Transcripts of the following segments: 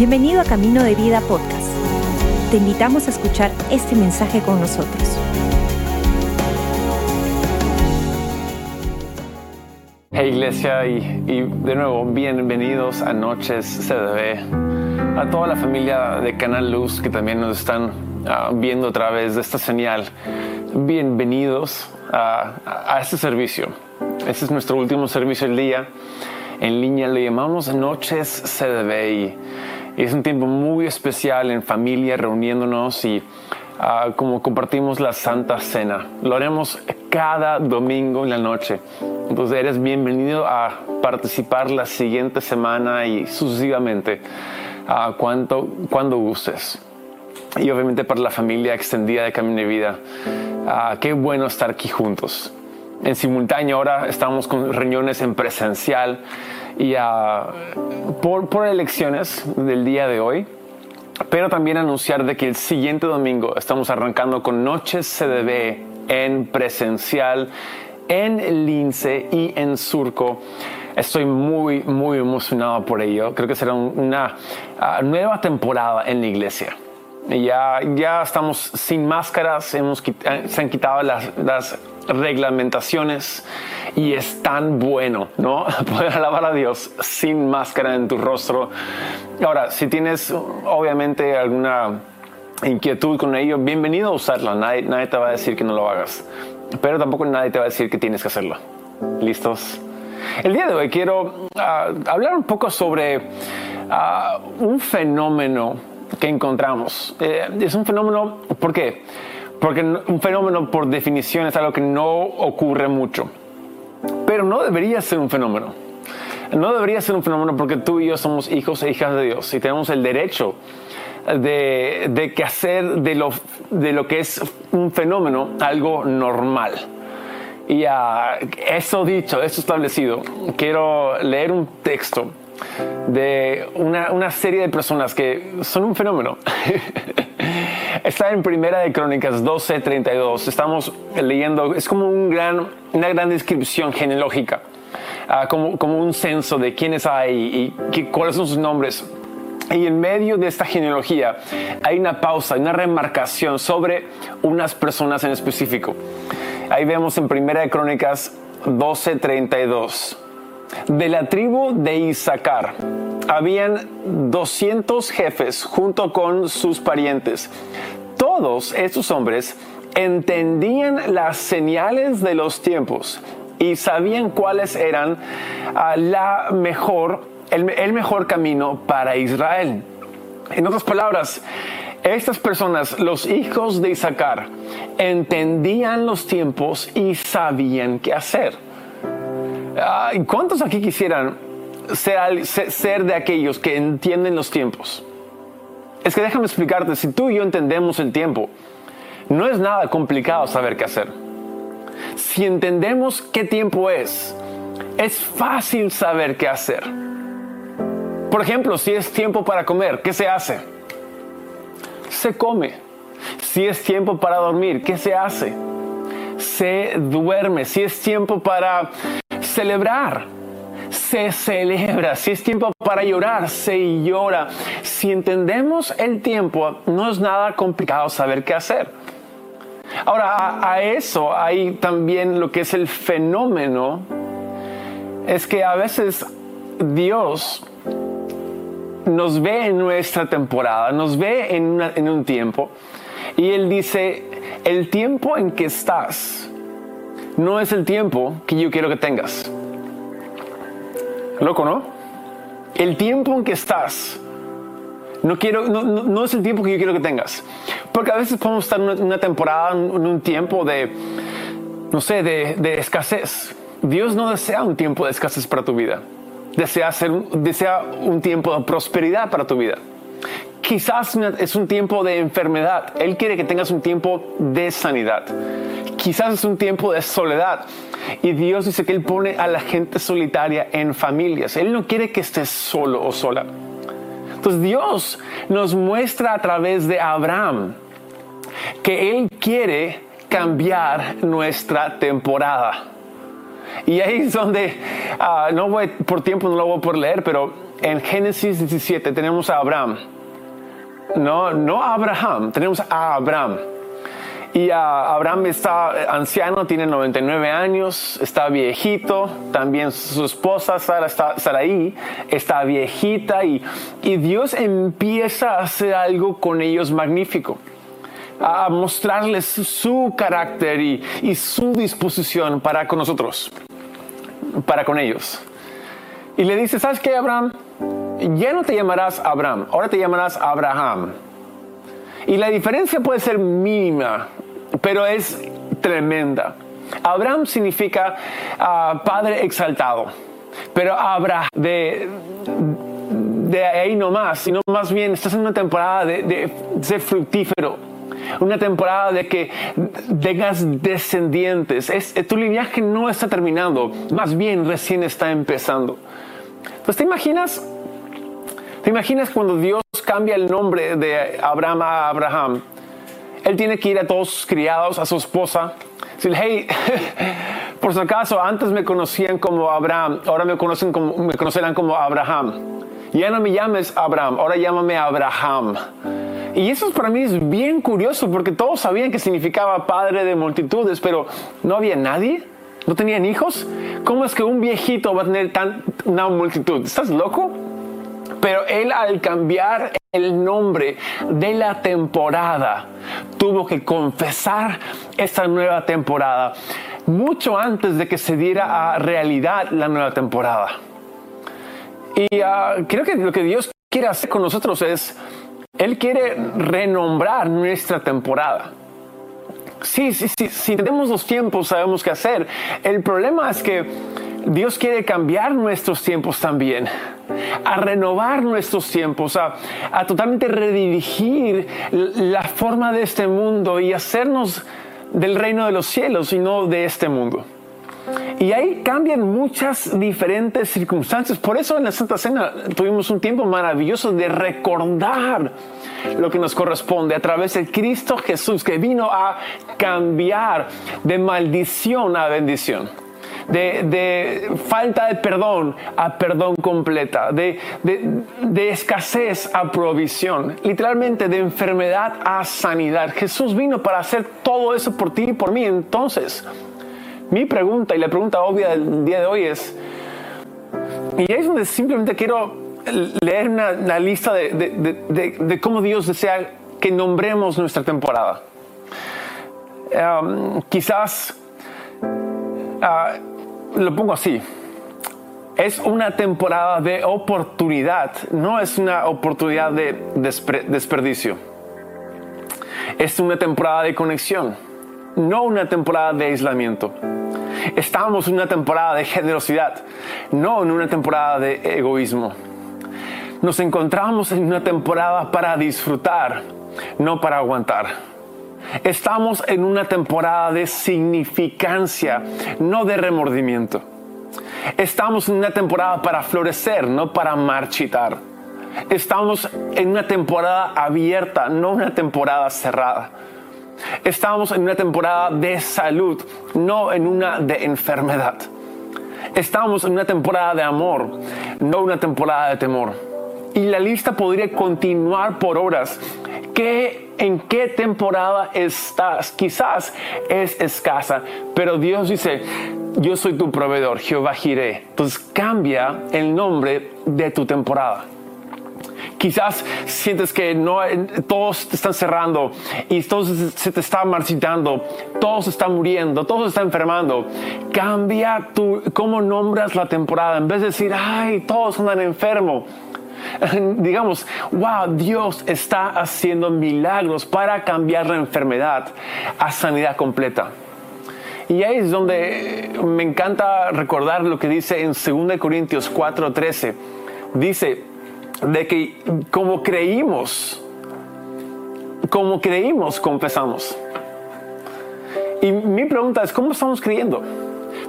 Bienvenido a Camino de Vida Podcast. Te invitamos a escuchar este mensaje con nosotros. Hey iglesia y, de nuevo bienvenidos a Noches CDB, a toda la familia de Canal Luz que también nos están ah, viendo a través de esta señal. Bienvenidos a, a este servicio. Este es nuestro último servicio del día en línea, le llamamos Noches CDB es un tiempo muy especial en familia, reuniéndonos y uh, como compartimos la Santa Cena. Lo haremos cada domingo en la noche. Entonces eres bienvenido a participar la siguiente semana y sucesivamente uh, cuando, cuando gustes. Y obviamente para la familia extendida de Camino de Vida, uh, qué bueno estar aquí juntos en simultáneo. Ahora estamos con reuniones en presencial y uh, por, por elecciones del día de hoy. Pero también anunciar de que el siguiente domingo estamos arrancando con Noches CDB en presencial en Lince y en Surco. Estoy muy, muy emocionado por ello. Creo que será una uh, nueva temporada en la iglesia. Ya, ya estamos sin máscaras, hemos, se han quitado las, las reglamentaciones y es tan bueno, ¿no? Poder alabar a Dios sin máscara en tu rostro. Ahora, si tienes obviamente alguna inquietud con ello, bienvenido a usarla. Nadie, nadie te va a decir que no lo hagas, pero tampoco nadie te va a decir que tienes que hacerlo. ¿Listos? El día de hoy quiero uh, hablar un poco sobre uh, un fenómeno que encontramos. Eh, es un fenómeno, ¿por qué? Porque un fenómeno por definición es algo que no ocurre mucho. Pero no debería ser un fenómeno. No debería ser un fenómeno porque tú y yo somos hijos e hijas de Dios y tenemos el derecho de, de que hacer de lo, de lo que es un fenómeno algo normal. Y a eso dicho, eso establecido, quiero leer un texto de una, una serie de personas que son un fenómeno. Está en Primera de Crónicas 12:32. Estamos leyendo, es como un gran, una gran descripción genealógica, uh, como, como un censo de quiénes hay y qué, cuáles son sus nombres. Y en medio de esta genealogía hay una pausa, una remarcación sobre unas personas en específico. Ahí vemos en Primera de Crónicas 12:32. De la tribu de Isaacar habían 200 jefes junto con sus parientes. Todos estos hombres entendían las señales de los tiempos y sabían cuáles eran uh, la mejor, el, el mejor camino para Israel. En otras palabras, estas personas, los hijos de Isaacar, entendían los tiempos y sabían qué hacer. ¿Cuántos aquí quisieran ser, ser de aquellos que entienden los tiempos? Es que déjame explicarte, si tú y yo entendemos el tiempo, no es nada complicado saber qué hacer. Si entendemos qué tiempo es, es fácil saber qué hacer. Por ejemplo, si es tiempo para comer, ¿qué se hace? Se come. Si es tiempo para dormir, ¿qué se hace? Se duerme. Si es tiempo para celebrar, se celebra. Si es tiempo para llorar, se llora. Si entendemos el tiempo, no es nada complicado saber qué hacer. Ahora, a, eso hay también lo que es el fenómeno, es que a veces Dios nos ve en nuestra temporada, nos ve en, un tiempo, y Él dice, el tiempo en que estás, no es el tiempo que yo quiero que tengas. Loco, ¿no? El tiempo en que estás no, quiero, no, es el tiempo que yo quiero que tengas. Porque a veces podemos estar en una, temporada, en un tiempo de, no sé, de, escasez. Dios no desea un tiempo de escasez para tu vida. Desea, desea un tiempo de prosperidad para tu vida. Quizás es un tiempo de enfermedad. Él quiere que tengas un tiempo de sanidad. Quizás es un tiempo de soledad. Y Dios dice que Él pone a la gente solitaria en familias. Él no quiere que estés solo o sola. Entonces Dios nos muestra a través de Abraham que Él quiere cambiar nuestra temporada. Y ahí es donde, uh, no voy, por tiempo no lo voy por leer, pero en Génesis 17 tenemos a Abraham. No, no Abraham, tenemos a Abraham. Y Abraham está anciano, tiene 99 años, está viejito, también su esposa Sara está, Saraí está viejita y, y Dios empieza a hacer algo con ellos magnífico a mostrarles su carácter y, y, su disposición para con nosotros, para con ellos. Y le dice, ¿sabes qué, Abraham? Ya no te llamarás Abraham, ahora te llamarás Abraham. Y la diferencia puede ser mínima, pero es tremenda. Abraham significa ah, padre exaltado, pero Abraham de, de ahí no más, sino más bien estás en una temporada de, ser fructífero, una temporada de que tengas descendientes. Es, tu linaje no está terminando, más bien recién está empezando. Entonces, ¿te imaginas? ¿Te imaginas cuando Dios cambia el nombre de Abraham a Abraham? Él tiene que ir a todos sus criados, a su esposa, decir, hey, por si acaso, antes me conocían como Abraham, ahora me, conocen como, me conocerán como Abraham. Ya no me llames Abraham, ahora llámame Abraham. Y eso para mí es bien curioso porque todos sabían que significaba padre de multitudes, pero no había nadie, no tenían hijos. ¿Cómo es que un viejito va a tener tan, una multitud? ¿Estás loco? Pero él al cambiar el nombre de la temporada tuvo que confesar esta nueva temporada mucho antes de que se diera a realidad la nueva temporada. Y ah, creo que lo que Dios quiere hacer con nosotros es, Él quiere renombrar nuestra temporada. Sí, sí, sí, si tenemos los tiempos sabemos qué hacer. El problema es que Dios quiere cambiar nuestros tiempos también, a renovar nuestros tiempos, a, totalmente redirigir la forma de este mundo y hacernos del reino de los cielos y no de este mundo. Y ahí cambian muchas diferentes circunstancias. Por eso en la Santa Cena tuvimos un tiempo maravilloso de recordar lo que nos corresponde a través de Cristo Jesús que vino a cambiar de maldición a bendición. De, falta de perdón a perdón completa, de, de, escasez a provisión, literalmente de enfermedad a sanidad. Jesús vino para hacer todo eso por ti y por mí. Entonces, mi pregunta y la pregunta obvia del día de hoy es, y ahí es donde simplemente quiero leer una, lista de, cómo Dios desea que nombremos nuestra temporada. Um, quizás uh, lo pongo así. Es una temporada de oportunidad, no es una oportunidad de desperdicio. Es una temporada de conexión, no una temporada de aislamiento. Estamos en una temporada de generosidad, no en una temporada de egoísmo. Nos encontramos en una temporada para disfrutar, no para aguantar. Estamos en una temporada de significancia, no de remordimiento. Estamos en una temporada para florecer, no para marchitar. Estamos en una temporada abierta, no una temporada cerrada. Estamos en una temporada de salud, no en una de enfermedad. Estamos en una temporada de amor, no una temporada de temor. Y la lista podría continuar por horas. ¿Qué, ¿En qué temporada estás? Quizás es escasa, pero Dios dice, yo soy tu proveedor, Jehová Jiré. Entonces cambia el nombre de tu temporada. Quizás sientes que no, todos te están cerrando y todos se te está marchitando, todos están muriendo, todos están enfermando. Cambia tu, cómo nombras la temporada. En vez de decir, ay, todos andan enfermos digamos, wow, Dios está haciendo milagros para cambiar la enfermedad a sanidad completa. Y ahí es donde me encanta recordar lo que dice en 2 Corintios 4:13. Dice, de que como creímos, como creímos, confesamos. Y mi pregunta es, ¿cómo estamos creyendo?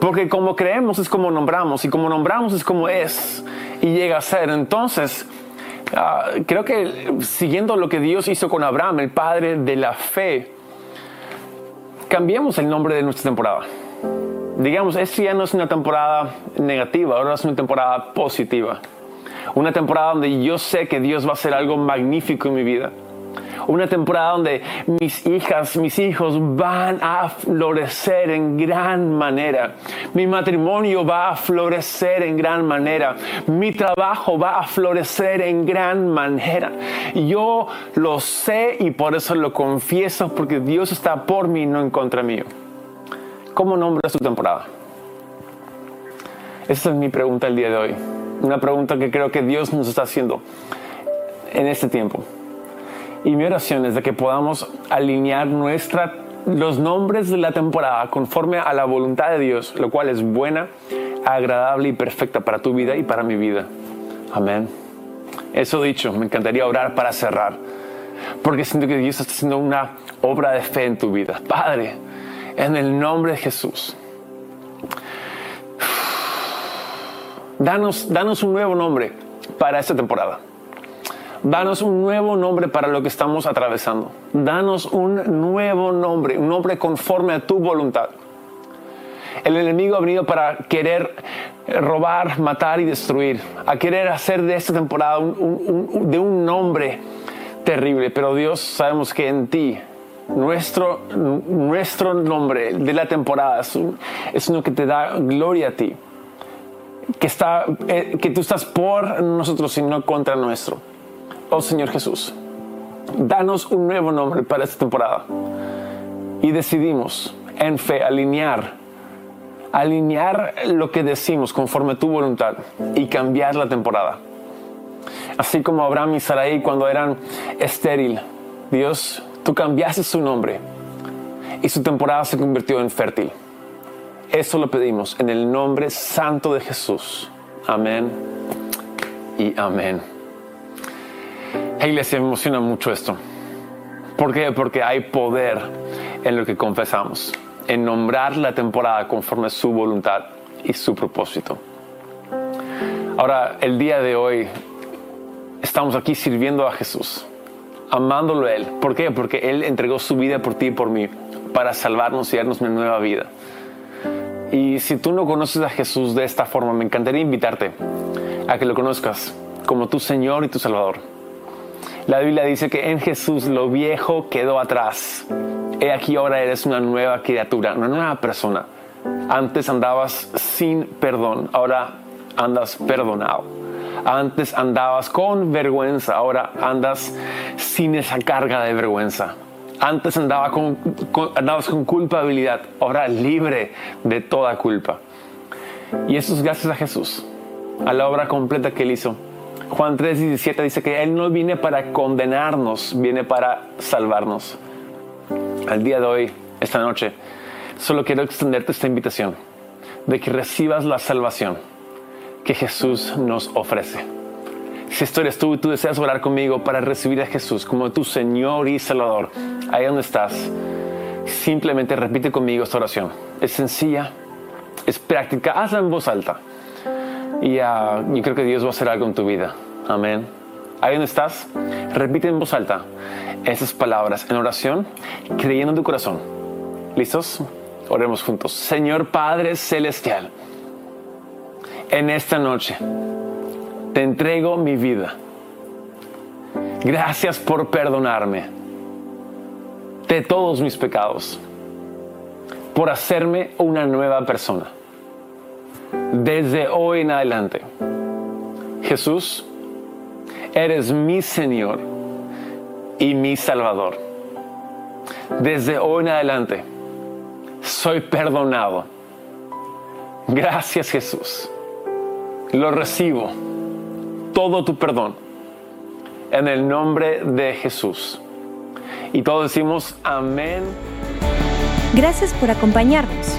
Porque como creemos es como nombramos y como nombramos es como es y llega a ser. Entonces, ah, creo que siguiendo lo que Dios hizo con Abraham, el padre de la fe, cambiamos el nombre de nuestra temporada. Digamos, esto ya no es una temporada negativa, ahora es una temporada positiva. Una temporada donde yo sé que Dios va a hacer algo magnífico en mi vida. Una temporada donde mis hijas, mis hijos van a florecer en gran manera. Mi matrimonio va a florecer en gran manera. Mi trabajo va a florecer en gran manera. Yo lo sé y por eso lo confieso porque Dios está por mí, no en contra mío. ¿Cómo nombras tu temporada? Esa es mi pregunta el día de hoy. Una pregunta que creo que Dios nos está haciendo en este tiempo. Y mi oración es de que podamos alinear nuestra, los nombres de la temporada conforme a la voluntad de Dios, lo cual es buena, agradable y perfecta para tu vida y para mi vida. Amén. Eso dicho, me encantaría orar para cerrar, porque siento que Dios está haciendo una obra de fe en tu vida. Padre, en el nombre de Jesús. Danos, danos un nuevo nombre para esta temporada. Danos un nuevo nombre para lo que estamos atravesando. Danos un nuevo nombre, un nombre conforme a tu voluntad. El enemigo ha venido para querer robar, matar y destruir, a querer hacer de esta temporada de un nombre terrible. Pero Dios, sabemos que en ti, nuestro, nuestro nombre de la temporada es, es uno que te da gloria a ti, que, está, eh, que tú estás por nosotros y no contra nuestro oh Señor Jesús, danos un nuevo nombre para esta temporada. Y decidimos en fe alinear, alinear lo que decimos conforme a tu voluntad y cambiar la temporada. Así como Abraham y Sarai cuando eran estéril, Dios, tú cambiaste su nombre y su temporada se convirtió en fértil. Eso lo pedimos en el nombre santo de Jesús. Amén y amén. Iglesia, me emociona mucho esto. ¿Por qué? Porque hay poder en lo que confesamos, en nombrar la temporada conforme a su voluntad y su propósito. Ahora, el día de hoy estamos aquí sirviendo a Jesús, amándolo a Él. ¿Por qué? Porque Él entregó su vida por ti y por mí para salvarnos y darnos una nueva vida. Y si tú no conoces a Jesús de esta forma, me encantaría invitarte a que lo conozcas como tu Señor y tu Salvador la Biblia dice que en Jesús lo viejo quedó atrás. He aquí ahora eres una nueva criatura, una nueva persona. Antes andabas sin perdón, ahora andas perdonado. Antes andabas con vergüenza, ahora andas sin esa carga de vergüenza. Antes andaba con, andabas con culpabilidad, ahora libre de toda culpa. Y eso es gracias a Jesús, a la obra completa que Él hizo Juan 3:17 dice que Él no viene para condenarnos, viene para salvarnos. Al día de hoy, esta noche, solo quiero extenderte esta invitación de que recibas la salvación que Jesús nos ofrece. Si esto eres tú y tú deseas orar conmigo para recibir a Jesús como tu Señor y Salvador, ahí donde estás, simplemente repite conmigo esta oración. Es sencilla, es práctica, hazla en voz alta. Y uh, yo creo que Dios va a hacer algo en tu vida. Amén. Ahí donde estás, repite en voz alta esas palabras en oración, creyendo en tu corazón. ¿Listos? Oremos juntos. Señor Padre Celestial, en esta noche te entrego mi vida. Gracias por perdonarme de todos mis pecados, por hacerme una nueva persona desde hoy en adelante. Jesús, eres mi Señor y mi Salvador. Desde hoy en adelante, soy perdonado. Gracias Jesús. Lo recibo, todo tu perdón, en el nombre de Jesús. Y todos decimos amén. Gracias por acompañarnos.